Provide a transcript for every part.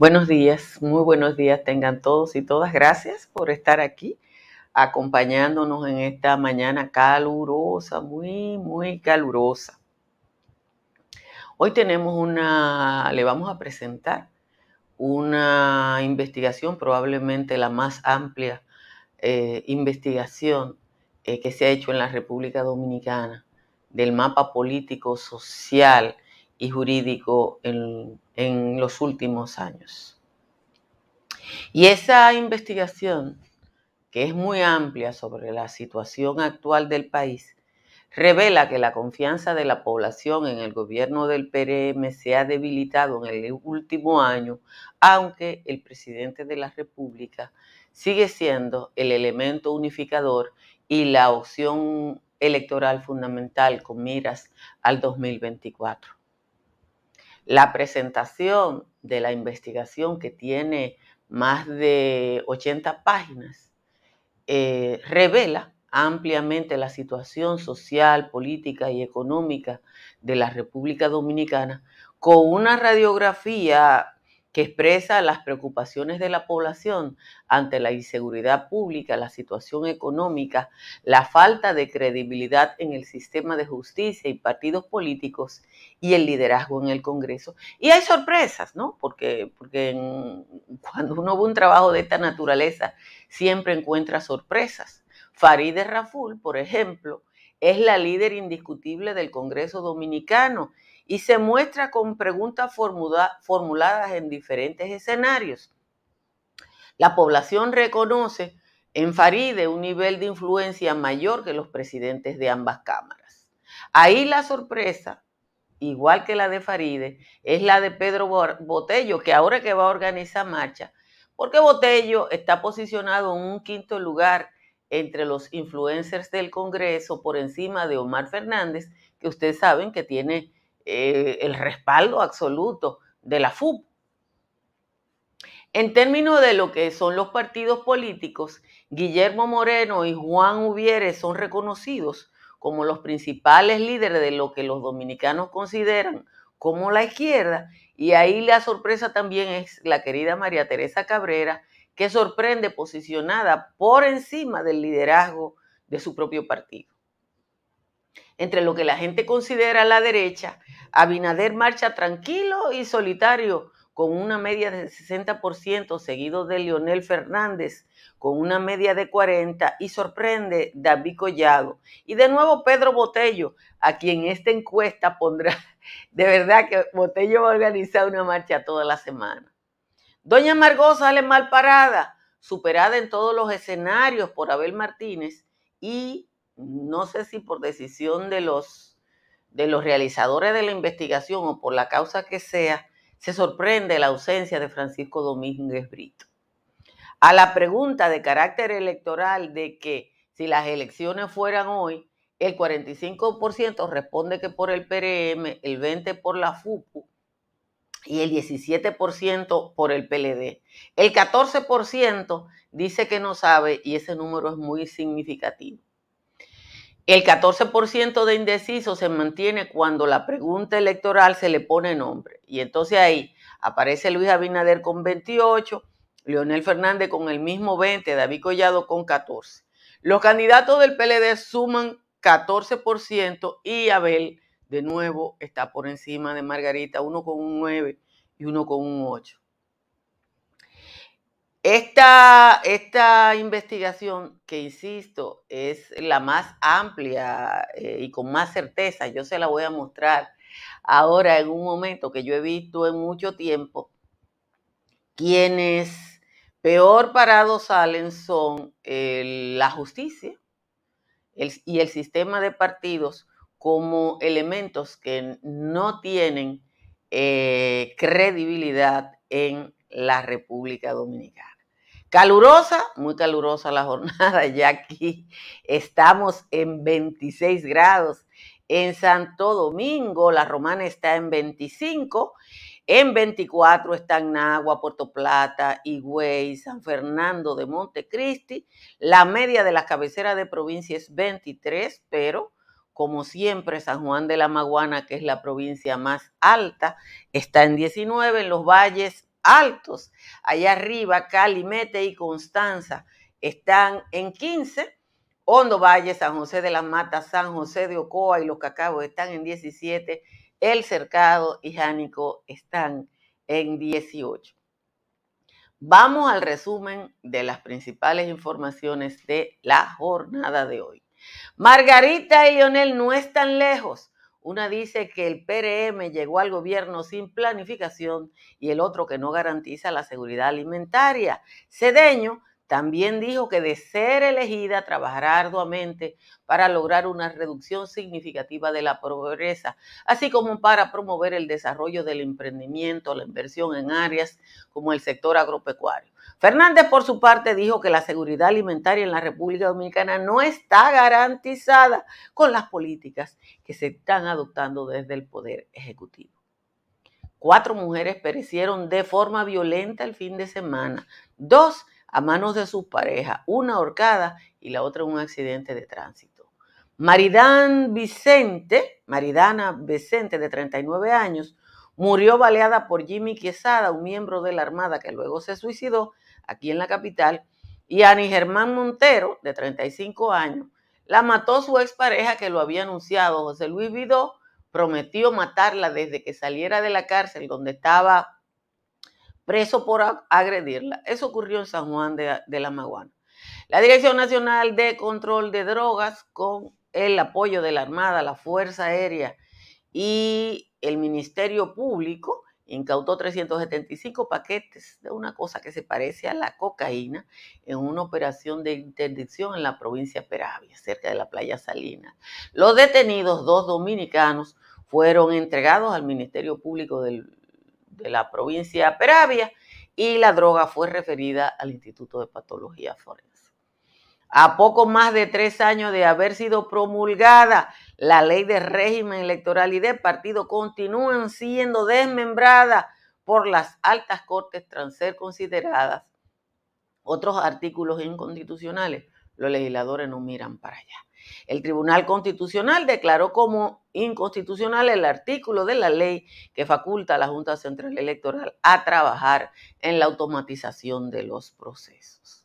Buenos días, muy buenos días tengan todos y todas. Gracias por estar aquí acompañándonos en esta mañana calurosa, muy, muy calurosa. Hoy tenemos una, le vamos a presentar una investigación, probablemente la más amplia eh, investigación eh, que se ha hecho en la República Dominicana del mapa político, social y jurídico en, en los últimos años. Y esa investigación, que es muy amplia sobre la situación actual del país, revela que la confianza de la población en el gobierno del PRM se ha debilitado en el último año, aunque el presidente de la República sigue siendo el elemento unificador y la opción electoral fundamental con miras al 2024. La presentación de la investigación que tiene más de 80 páginas eh, revela ampliamente la situación social, política y económica de la República Dominicana con una radiografía que expresa las preocupaciones de la población ante la inseguridad pública, la situación económica, la falta de credibilidad en el sistema de justicia y partidos políticos y el liderazgo en el Congreso. Y hay sorpresas, ¿no? Porque, porque cuando uno ve un trabajo de esta naturaleza, siempre encuentra sorpresas. Farideh Raful, por ejemplo, es la líder indiscutible del Congreso Dominicano y se muestra con preguntas formuladas en diferentes escenarios. La población reconoce en Faride un nivel de influencia mayor que los presidentes de ambas cámaras. Ahí la sorpresa, igual que la de Faride, es la de Pedro Botello, que ahora que va a organizar marcha, porque Botello está posicionado en un quinto lugar entre los influencers del Congreso por encima de Omar Fernández, que ustedes saben que tiene eh, el respaldo absoluto de la FUP. En términos de lo que son los partidos políticos, Guillermo Moreno y Juan Ubiere son reconocidos como los principales líderes de lo que los dominicanos consideran como la izquierda. Y ahí la sorpresa también es la querida María Teresa Cabrera, que sorprende posicionada por encima del liderazgo de su propio partido entre lo que la gente considera la derecha, Abinader marcha tranquilo y solitario con una media de 60%, seguido de Leonel Fernández con una media de 40% y sorprende David Collado. Y de nuevo Pedro Botello, a quien esta encuesta pondrá, de verdad que Botello va a organizar una marcha toda la semana. Doña Margot sale mal parada, superada en todos los escenarios por Abel Martínez y no sé si por decisión de los, de los realizadores de la investigación o por la causa que sea, se sorprende la ausencia de Francisco Domínguez Brito. A la pregunta de carácter electoral de que si las elecciones fueran hoy, el 45% responde que por el PRM, el 20% por la FUPU y el 17% por el PLD. El 14% dice que no sabe y ese número es muy significativo. El 14% de indecisos se mantiene cuando la pregunta electoral se le pone nombre. Y entonces ahí aparece Luis Abinader con 28, Leonel Fernández con el mismo 20, David Collado con 14. Los candidatos del PLD suman 14% y Abel de nuevo está por encima de Margarita, uno con un 9 y uno con un 8. Esta, esta, investigación, que insisto, es la más amplia eh, y con más certeza, yo se la voy a mostrar ahora en un momento que yo he visto en mucho tiempo, quienes peor parados salen son la justicia y el sistema de partidos como elementos que no tienen eh, credibilidad en la República Dominicana. Calurosa, muy calurosa la jornada, ya aquí estamos en 26 grados. En Santo Domingo, la romana está en 25. En 24 están Nagua, Puerto Plata, Higüey, San Fernando de Montecristi. La media de las cabeceras de provincia es 23, pero como siempre, San Juan de la Maguana, que es la provincia más alta, está en 19. En los valles altos. Allá arriba, Cali, Mete y Constanza están en 15. Hondo Valle, San José de las Matas, San José de Ocoa y Los Cacabos están en 17. El Cercado y Jánico están en 18. Vamos al resumen de las principales informaciones de la jornada de hoy. Margarita y Leonel no están lejos. Una dice que el PRM llegó al gobierno sin planificación y el otro que no garantiza la seguridad alimentaria. Cedeño también dijo que de ser elegida trabajará arduamente para lograr una reducción significativa de la pobreza, así como para promover el desarrollo del emprendimiento, la inversión en áreas como el sector agropecuario. Fernández, por su parte, dijo que la seguridad alimentaria en la República Dominicana no está garantizada con las políticas que se están adoptando desde el Poder Ejecutivo. Cuatro mujeres perecieron de forma violenta el fin de semana. Dos a manos de su pareja, una ahorcada y la otra un accidente de tránsito. Maridán Vicente, Maridana Vicente, de 39 años, murió baleada por Jimmy Quesada, un miembro de la Armada que luego se suicidó aquí en la capital, y Ani Germán Montero, de 35 años, la mató su expareja que lo había anunciado. José Luis Vidó prometió matarla desde que saliera de la cárcel donde estaba preso por agredirla. Eso ocurrió en San Juan de, la Maguana. La Dirección Nacional de Control de Drogas, con el apoyo de la Armada, la Fuerza Aérea y el Ministerio Público, incautó 375 paquetes de una cosa que se parece a la cocaína en una operación de interdicción en la provincia de Peravia, cerca de la playa Salina. Los detenidos, dos dominicanos, fueron entregados al Ministerio Público del de la provincia de Peravia y la droga fue referida al Instituto de Patología Forense. A poco más de tres años de haber sido promulgada, la ley de régimen electoral y de partido continúan siendo desmembradas por las altas cortes tras ser consideradas otros artículos inconstitucionales. Los legisladores no miran para allá. El Tribunal Constitucional declaró como inconstitucional el artículo de la ley que faculta a la Junta Central Electoral a trabajar en la automatización de los procesos.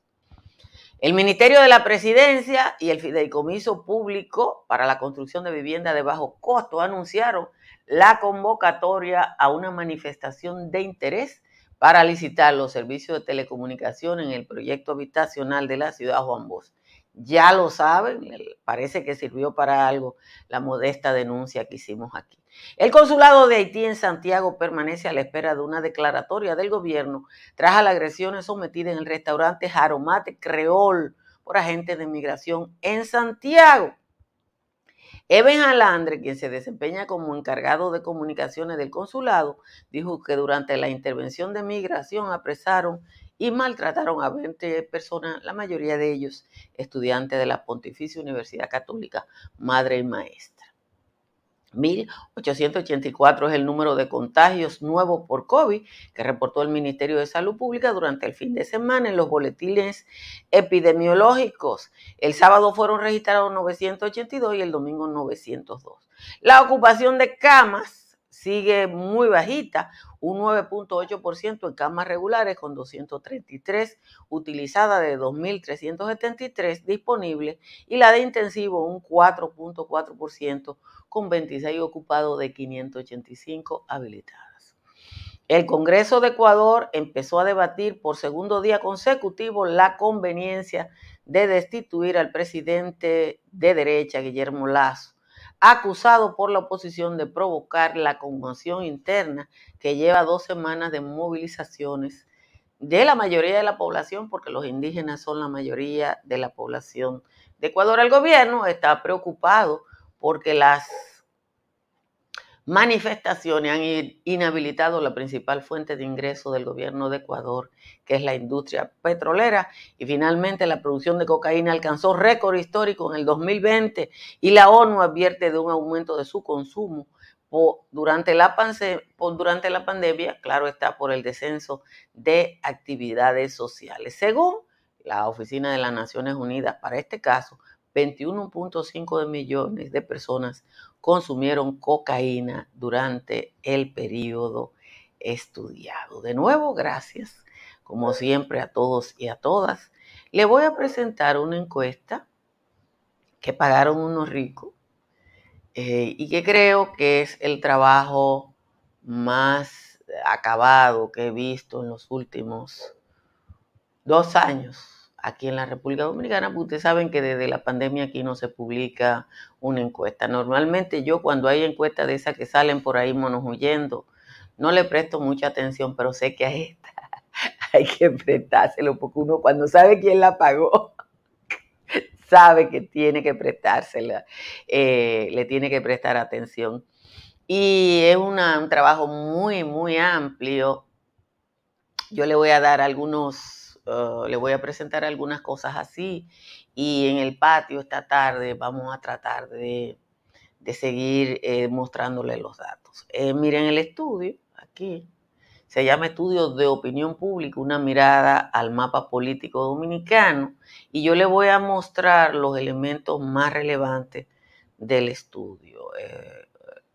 El Ministerio de la Presidencia y el Fideicomiso Público para la Construcción de Vivienda de Bajo Costo anunciaron la convocatoria a una manifestación de interés para licitar los servicios de telecomunicación en el proyecto habitacional de la ciudad Juan Bosch ya lo saben, parece que sirvió para algo la modesta denuncia que hicimos aquí. El consulado de Haití en Santiago permanece a la espera de una declaratoria del gobierno tras las agresiones sometidas en el restaurante Jaromate Creol por agentes de migración en Santiago. Eben Alandre, quien se desempeña como encargado de comunicaciones del consulado, dijo que durante la intervención de migración apresaron y maltrataron a 20 personas, la mayoría de ellos estudiantes de la Pontificia Universidad Católica, madre y maestra. 1.884 es el número de contagios nuevos por COVID que reportó el Ministerio de Salud Pública durante el fin de semana en los boletines epidemiológicos. El sábado fueron registrados 982 y el domingo 902. La ocupación de camas sigue muy bajita, un 9.8% en camas regulares con 233 utilizadas de 2.373 disponibles y la de intensivo un 4.4% con 26 ocupados de 585 habilitadas. El Congreso de Ecuador empezó a debatir por segundo día consecutivo la conveniencia de destituir al presidente de derecha, Guillermo Lazo acusado por la oposición de provocar la conmoción interna que lleva dos semanas de movilizaciones de la mayoría de la población, porque los indígenas son la mayoría de la población de Ecuador. El gobierno está preocupado porque las manifestaciones han inhabilitado la principal fuente de ingreso del gobierno de Ecuador, que es la industria petrolera, y finalmente la producción de cocaína alcanzó récord histórico en el 2020 y la ONU advierte de un aumento de su consumo durante la, durante la pandemia, claro está, por el descenso de actividades sociales. Según la Oficina de las Naciones Unidas, para este caso, 21.5 millones de personas consumieron cocaína durante el periodo estudiado. De nuevo, gracias, como siempre, a todos y a todas. Le voy a presentar una encuesta que pagaron unos ricos eh, y que creo que es el trabajo más acabado que he visto en los últimos dos años aquí en la República Dominicana, porque ustedes saben que desde la pandemia aquí no se publica una encuesta. Normalmente yo cuando hay encuestas de esas que salen por ahí monos huyendo, no le presto mucha atención, pero sé que a esta hay que prestárselo, porque uno cuando sabe quién la pagó, sabe que tiene que prestársela, eh, le tiene que prestar atención. Y es un trabajo muy, muy amplio. Yo le voy a dar algunos Uh, le voy a presentar algunas cosas así y en el patio esta tarde vamos a tratar de, seguir eh, mostrándole los datos. Eh, miren el estudio, aquí, se llama Estudio de Opinión Pública, una mirada al mapa político dominicano y yo le voy a mostrar los elementos más relevantes del estudio. Eh,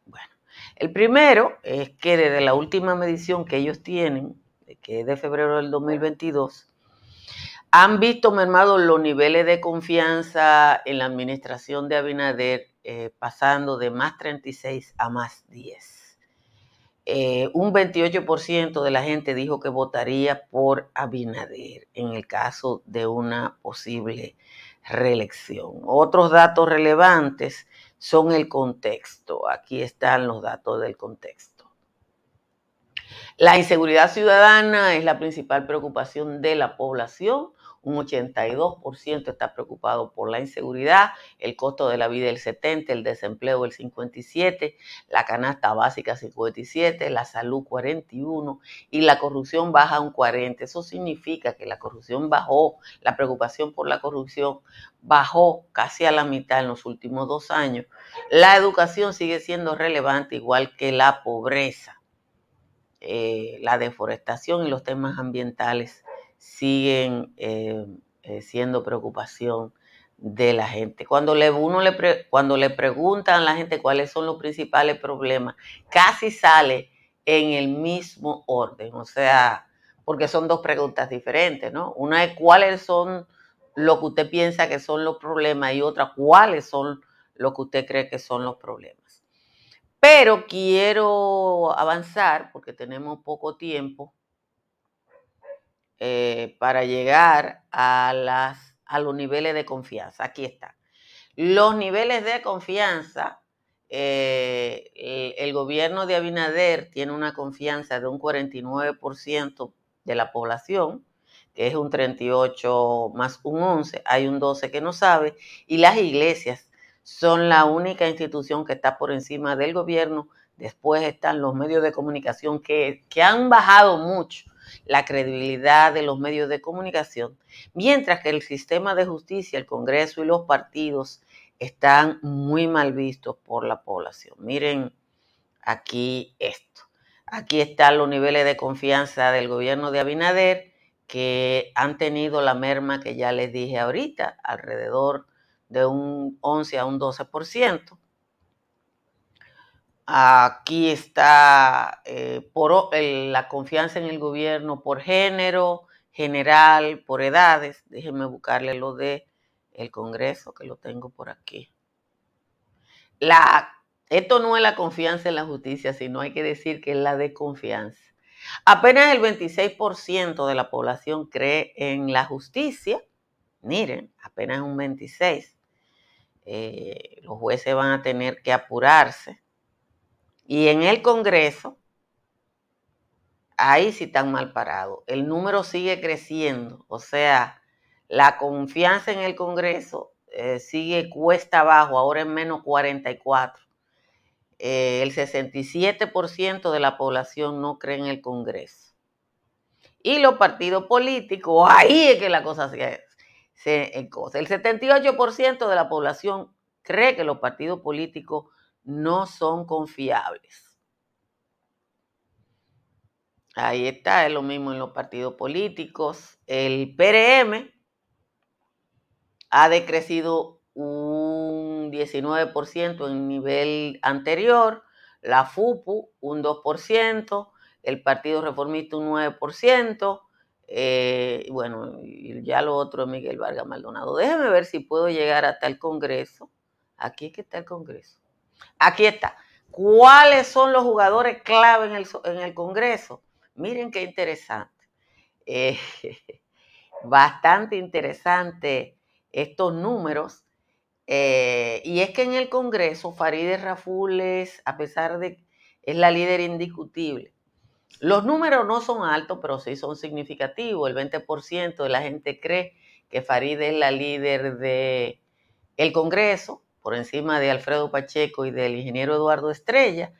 bueno, el primero es que desde la última medición que ellos tienen, que es de febrero del 2022, han visto mermados los niveles de confianza en la administración de Abinader, eh, pasando de más 36 a más 10. Eh, un 28% de la gente dijo que votaría por Abinader en el caso de una posible reelección. Otros datos relevantes son el contexto. Aquí están los datos del contexto. La inseguridad ciudadana es la principal preocupación de la población un 82% está preocupado por la inseguridad, el costo de la vida el 70, el desempleo el 57, la canasta básica 57, la salud 41 y la corrupción baja un 40. Eso significa que la corrupción bajó, la preocupación por la corrupción bajó casi a la mitad en los últimos dos años. La educación sigue siendo relevante igual que la pobreza. Eh, la deforestación y los temas ambientales siguen eh, eh, siendo preocupación de la gente. Cuando le, uno le, cuando le preguntan a la gente cuáles son los principales problemas, casi sale en el mismo orden, o sea, porque son dos preguntas diferentes, ¿no? Una es cuáles son lo que usted piensa que son los problemas y otra cuáles son lo que usted cree que son los problemas. Pero quiero avanzar porque tenemos poco tiempo eh, para llegar a, las, a los niveles de confianza. Aquí está. Los niveles de confianza, eh, el, gobierno de Abinader tiene una confianza de un 49% de la población, que es un 38 más un 11, hay un 12 que no sabe, y las iglesias son la única institución que está por encima del gobierno. Después están los medios de comunicación que, que han bajado mucho la credibilidad de los medios de comunicación, mientras que el sistema de justicia, el Congreso y los partidos están muy mal vistos por la población. Miren aquí esto. Aquí están los niveles de confianza del gobierno de Abinader que han tenido la merma que ya les dije ahorita, alrededor de un 11 a un 12%. Aquí está eh, por la confianza en el gobierno por género, general, por edades. Déjenme buscarle lo de el Congreso, que lo tengo por aquí. La, esto no es la confianza en la justicia, sino hay que decir que es la de confianza. Apenas el 26% de la población cree en la justicia. Miren, apenas un 26%. Eh, los jueces van a tener que apurarse y en el Congreso, ahí sí están mal parados. El número sigue creciendo, o sea, la confianza en el Congreso eh, sigue cuesta abajo, ahora es menos 44. Eh, el 67% de la población no cree en el Congreso. Y los partidos políticos, ahí es que la cosa se, se El 78% de la población cree que los partidos políticos no son confiables. Ahí está, es lo mismo en los partidos políticos. El PRM ha decrecido un 19% en nivel anterior, la FUPU un 2%, el Partido Reformista un 9%, eh, bueno, ya lo otro es Miguel Vargas Maldonado. Déjeme ver si puedo llegar hasta el Congreso. Aquí es que está el Congreso. Aquí está. ¿Cuáles son los jugadores clave en el, en el Congreso? Miren qué interesante. Eh, bastante interesante estos números. Eh, y es que en el Congreso, Farideh Raful es, a pesar de es la líder indiscutible, los números no son altos, pero sí son significativos. El 20% de la gente cree que Farid es la líder del el Congreso, por encima de Alfredo Pacheco y del ingeniero Eduardo Estrella.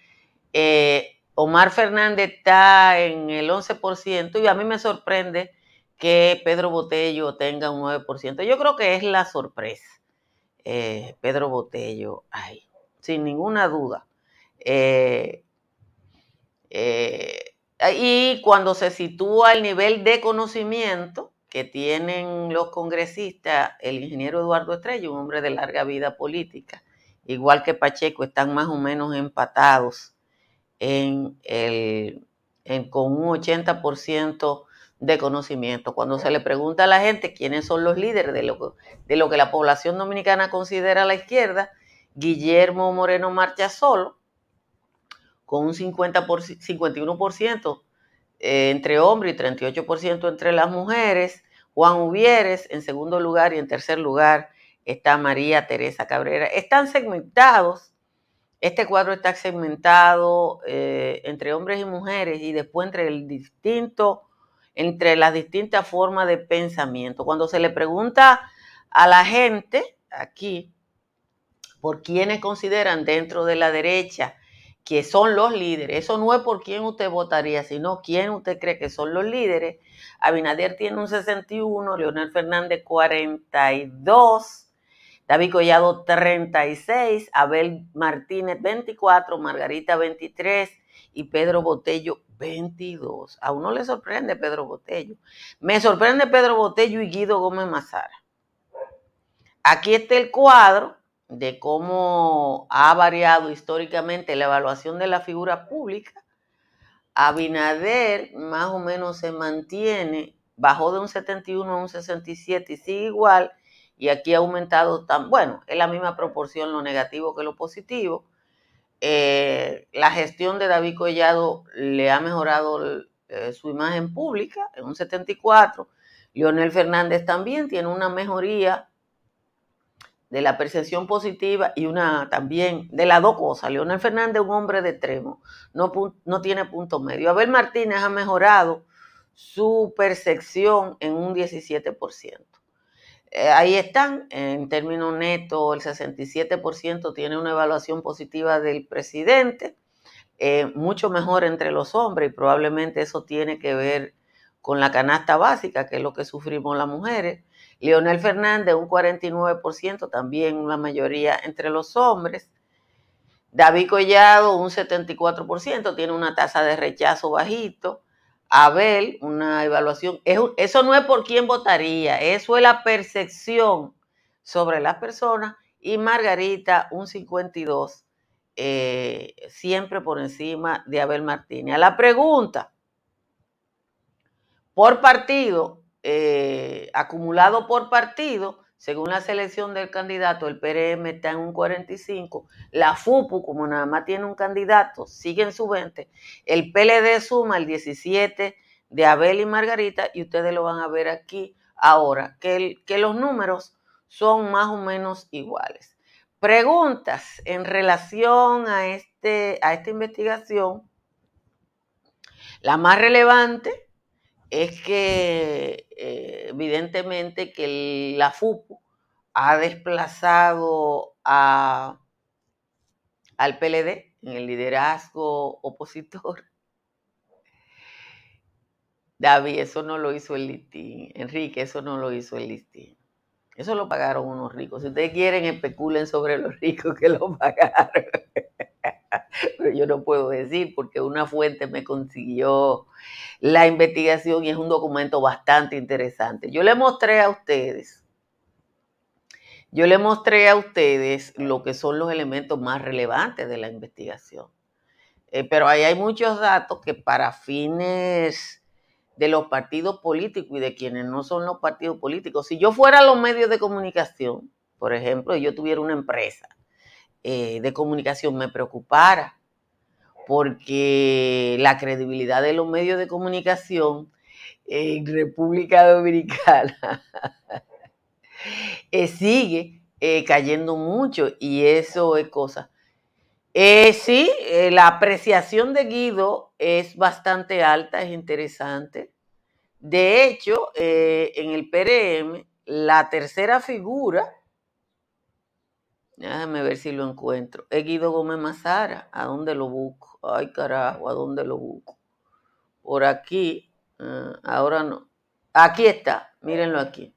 Eh, Omar Fernández está en el 11% y a mí me sorprende que Pedro Botello tenga un 9%. Yo creo que es la sorpresa. Eh, Pedro Botello, ay, sin ninguna duda. Eh, y cuando se sitúa el nivel de conocimiento que tienen los congresistas, el ingeniero Eduardo Estrella, un hombre de larga vida política, igual que Pacheco, están más o menos empatados en con un 80% de conocimiento. Cuando se le pregunta a la gente quiénes son los líderes de lo, que la población dominicana considera la izquierda, Guillermo Moreno marcha solo, con un 50 51% eh, entre hombres y 38% entre las mujeres. Juan Uvieres en segundo lugar y en tercer lugar está María Teresa Cabrera. Están segmentados, este cuadro está segmentado eh, entre hombres y mujeres y después entre el distinto, entre las distintas formas de pensamiento. Cuando se le pregunta a la gente aquí por quienes consideran dentro de la derecha que son los líderes. Eso no es por quién usted votaría, sino quién usted cree que son los líderes. Abinader tiene un 61, Leonel Fernández 42, David Collado 36, Abel Martínez 24, Margarita 23 y Pedro Botello 22. A uno le sorprende Pedro Botello. Me sorprende Pedro Botello y Guido Gómez Mazara. Aquí está el cuadro de cómo ha variado históricamente la evaluación de la figura pública, Abinader más o menos se mantiene, bajó de un 71 a un 67 y sigue igual, y aquí ha aumentado tan, bueno, es la misma proporción lo negativo que lo positivo. Eh, la gestión de David Collado le ha mejorado eh, su imagen pública en un 74. Leonel Fernández también tiene una mejoría de la percepción positiva y una también de las dos cosas. Leonel Fernández, un hombre de extremo, no, no tiene punto medio. Abel Martínez ha mejorado su percepción en un 17%. Eh, ahí están, en términos netos, el 67% tiene una evaluación positiva del presidente, eh, mucho mejor entre los hombres y probablemente eso tiene que ver con la canasta básica, que es lo que sufrimos las mujeres. Leonel Fernández, un 49%, también una mayoría entre los hombres. David Collado, un 74%, tiene una tasa de rechazo bajito. Abel, una evaluación. Eso no es por quién votaría, eso es la percepción sobre las personas. Y Margarita, un 52%, eh, siempre por encima de Abel Martínez. A la pregunta, por partido, eh, acumulado por partido, según la selección del candidato, el PRM está en un 45, la FUPU, como nada más tiene un candidato, sigue en su 20, el PLD suma el 17 de Abel y Margarita, y ustedes lo van a ver aquí ahora, que, que los números son más o menos iguales. Preguntas en relación a, este, a esta investigación. La más relevante es que eh, evidentemente que la FUPU ha desplazado a, al PLD en el liderazgo opositor. David, eso no lo hizo el listín. Enrique, eso no lo hizo el listín. Eso lo pagaron unos ricos. Si ustedes quieren, especulen sobre los ricos que lo pagaron. Pero yo no puedo decir porque una fuente me consiguió la investigación y es un documento bastante interesante. Yo le mostré a ustedes, yo le mostré a ustedes lo que son los elementos más relevantes de la investigación. Eh, pero ahí hay muchos datos que para fines de los partidos políticos y de quienes no son los partidos políticos, si yo fuera los medios de comunicación, por ejemplo, y yo tuviera una empresa eh, de comunicación, me preocupara porque la credibilidad de los medios de comunicación en República Dominicana eh, sigue cayendo mucho y eso es cosa eh, sí, eh, la apreciación de Guido es bastante alta, es interesante. De hecho, eh, en el PRM, la tercera figura, déjame ver si lo encuentro, es Guido Gómez Mazara. ¿A dónde lo busco? Ay, carajo, ¿a dónde lo busco? Por aquí, ah, ahora no. Aquí está, mírenlo aquí.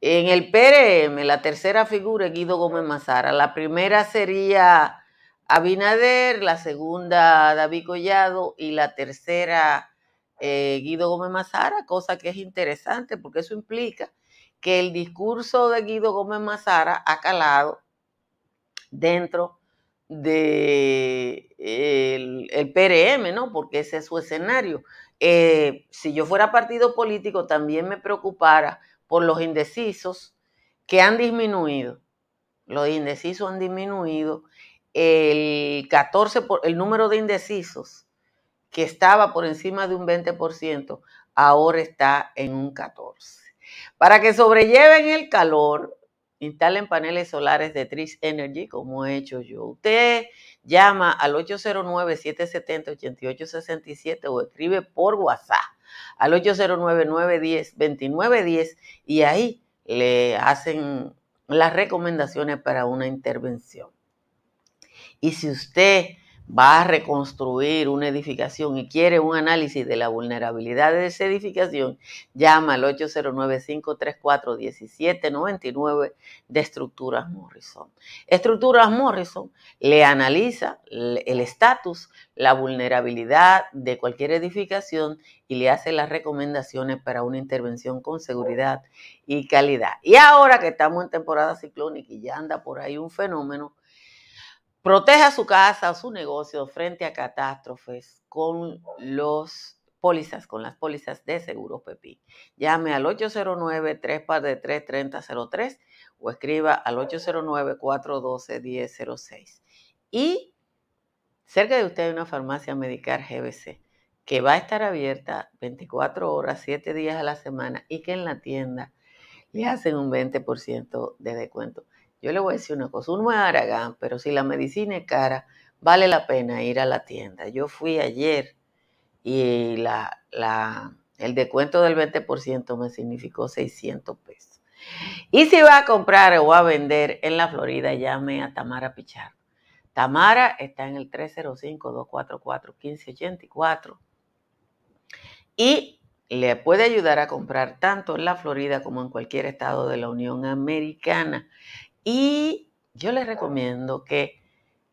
En el PRM, la tercera figura es Guido Gómez Mazara. La primera sería Abinader, la segunda David Collado y la tercera eh, Guido Gómez Mazara, cosa que es interesante porque eso implica que el discurso de Guido Gómez Mazara ha calado dentro del de el, PRM, ¿no? Porque ese es su escenario. Eh, si yo fuera partido político, también me preocupara por los indecisos que han disminuido. Los indecisos han disminuido. El 14, por, el número de indecisos que estaba por encima de un 20%, ahora está en un 14%. Para que sobrelleven el calor, instalen paneles solares de Tris Energy, como he hecho yo. Usted llama al 809-770-8867 o escribe por WhatsApp al 809-910-2910 y ahí le hacen las recomendaciones para una intervención. Y si usted va a reconstruir una edificación y quiere un análisis de la vulnerabilidad de esa edificación, llama al 809-534-1799 de Estructuras Morrison. Estructuras Morrison le analiza el estatus, la vulnerabilidad de cualquier edificación y le hace las recomendaciones para una intervención con seguridad y calidad. Y ahora que estamos en temporada ciclónica y ya anda por ahí un fenómeno, Proteja su casa o su negocio frente a catástrofes con los pólizas, con las pólizas de seguro PEPI. Llame al 809-3 o escriba al 809-412-1006. Y cerca de usted hay una farmacia Medicar GBC que va a estar abierta 24 horas, 7 días a la semana y que en la tienda le hacen un 20% de descuento. Yo le voy a decir una cosa, uno es Aragán, pero si la medicina es cara, vale la pena ir a la tienda. Yo fui ayer y la, la, el descuento del 20% me significó 600 pesos. Y si va a comprar o a vender en la Florida, llame a Tamara Pichar. Tamara está en el 305-244-1584 y le puede ayudar a comprar tanto en la Florida como en cualquier estado de la Unión Americana. Y yo les recomiendo que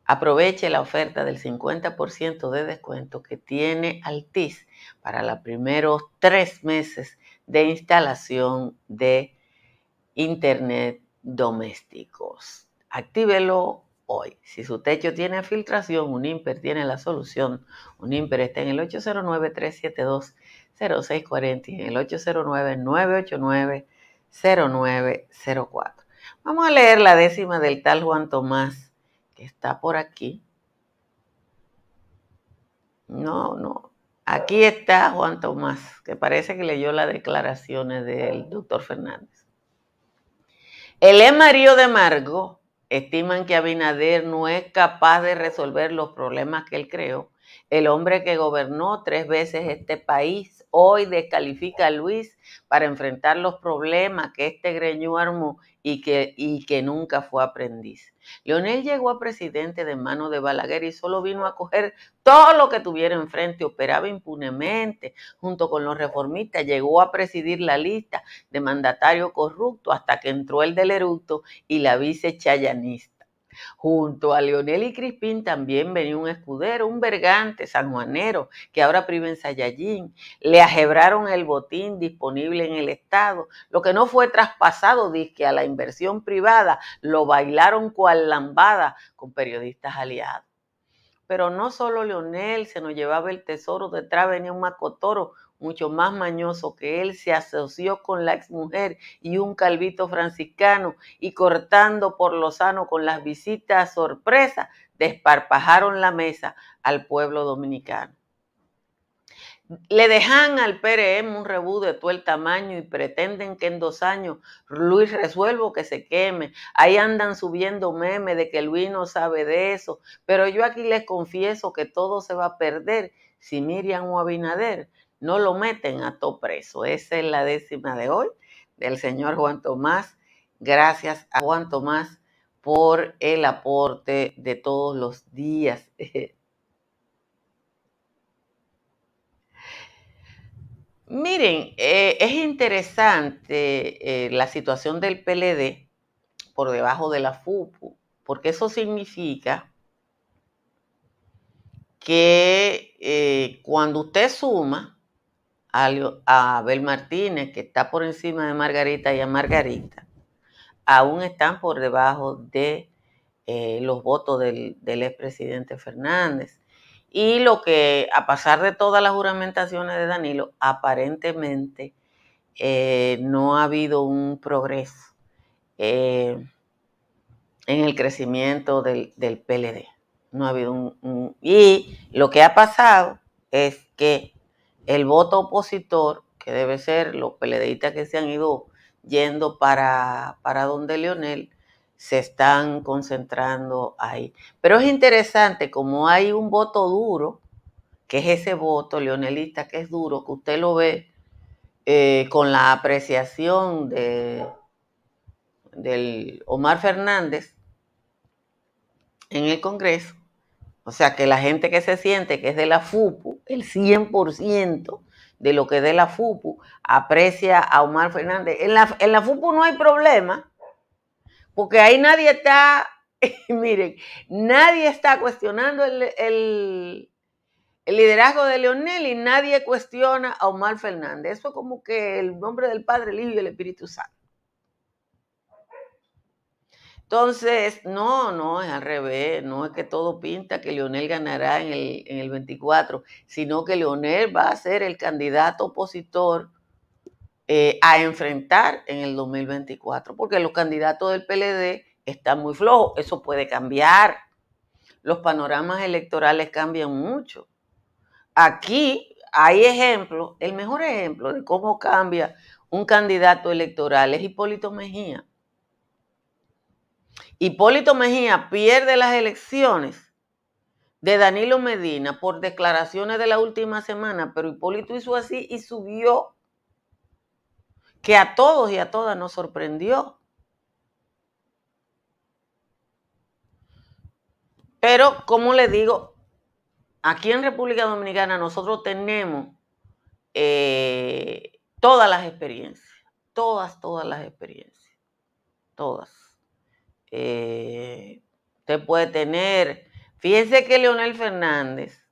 aproveche la oferta del 50% de descuento que tiene Altis para los primeros tres meses de instalación de Internet domésticos. Actívelo hoy. Si su techo tiene filtración, un IMPER tiene la solución. Un IMPER está en el 809-372-0640 y en el 809-989-0904. Vamos a leer la décima del tal Juan Tomás, que está por aquí. No, no. Aquí está Juan Tomás, que parece que leyó las declaraciones del doctor Fernández. El Emarío de Margo estiman que Abinader no es capaz de resolver los problemas que él creó. El hombre que gobernó tres veces este país hoy descalifica a Luis para enfrentar los problemas que este greño armó y que, y que nunca fue aprendiz. Leonel llegó a presidente de mano de Balaguer y solo vino a coger todo lo que tuviera enfrente, operaba impunemente junto con los reformistas, llegó a presidir la lista de mandatario corrupto hasta que entró el del eructo y la vice chayanista. Junto a Leonel y Crispín también venía un escudero, un vergante sanjuanero, que ahora priva en Sayayín. Le ajebraron el botín disponible en el Estado. Lo que no fue traspasado, que a la inversión privada, lo bailaron cual lambada con periodistas aliados. Pero no solo Leonel se nos llevaba el tesoro, detrás venía un macotoro mucho más mañoso que él, se asoció con la exmujer y un calvito franciscano y cortando por lo sano con las visitas sorpresa, desparpajaron la mesa al pueblo dominicano. Le dejan al PRM un rebú de todo el tamaño y pretenden que en dos años Luis resuelvo que se queme. Ahí andan subiendo memes de que Luis no sabe de eso. Pero yo aquí les confieso que todo se va a perder si Miriam o Abinader no lo meten a todo preso. Esa es la décima de hoy del señor Juan Tomás. Gracias a Juan Tomás por el aporte de todos los días. Miren, eh, es interesante eh, la situación del PLD por debajo de la FUPU, porque eso significa que eh, cuando usted suma a, Abel Martínez, que está por encima de Margarita y a Margarita, aún están por debajo de los votos del, del expresidente Fernández. Y lo que, a pasar de todas las juramentaciones de Danilo, aparentemente eh, no ha habido un progreso eh, en el crecimiento del, PLD. No ha habido un, Y lo que ha pasado es que el voto opositor, que debe ser los PLDistas que se han ido yendo para, para donde Leonel, se están concentrando ahí. Pero es interesante, como hay un voto duro, que es ese voto leonelista que es duro, que usted lo ve eh, con la apreciación de del Omar Fernández en el Congreso, o sea que la gente que se siente que es de la FUPU, el 100% de lo que es de la FUPU, aprecia a Omar Fernández. En la, en la FUPU no hay problema, porque ahí nadie está, miren, nadie está cuestionando el, liderazgo de Leonel y nadie cuestiona a Omar Fernández. Eso es como que el nombre del Padre, el Hijo y el Espíritu Santo. Entonces, no, no, es al revés, no es que todo pinta que Leonel ganará en el, en el 24, sino que Leonel va a ser el candidato opositor eh, a enfrentar en el 2024, porque los candidatos del PLD están muy flojos. Eso puede cambiar. Los panoramas electorales cambian mucho. Aquí hay ejemplos, el mejor ejemplo de cómo cambia un candidato electoral es Hipólito Mejía. Hipólito Mejía pierde las elecciones de Danilo Medina por declaraciones de la última semana, pero Hipólito hizo así y subió que a todos y a todas nos sorprendió. Pero, como les digo, aquí en República Dominicana nosotros tenemos eh, todas las experiencias, todas, todas las experiencias, todas. Eh, usted puede tener, fíjense que Leonel Fernández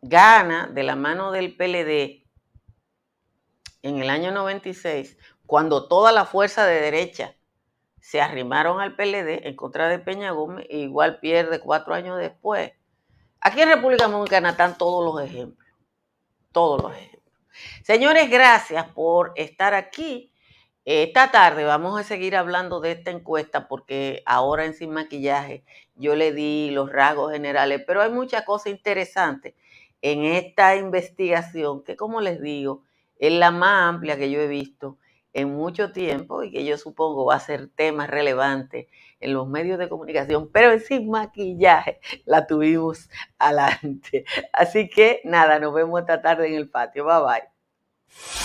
gana de la mano del PLD en el año 96 cuando toda la fuerza de derecha se arrimaron al PLD en contra de Peña Gómez, igual pierde cuatro años después. Aquí en República Dominicana están todos los ejemplos, todos los ejemplos. Señores, gracias por estar aquí. Esta tarde vamos a seguir hablando de esta encuesta porque ahora en Sin Maquillaje yo le di los rasgos generales, pero hay muchas cosas interesantes en esta investigación que, como les digo, es la más amplia que yo he visto en mucho tiempo y que yo supongo va a ser tema relevante en los medios de comunicación, pero sin maquillaje la tuvimos adelante. Así que nada, nos vemos esta tarde en el patio. Bye bye.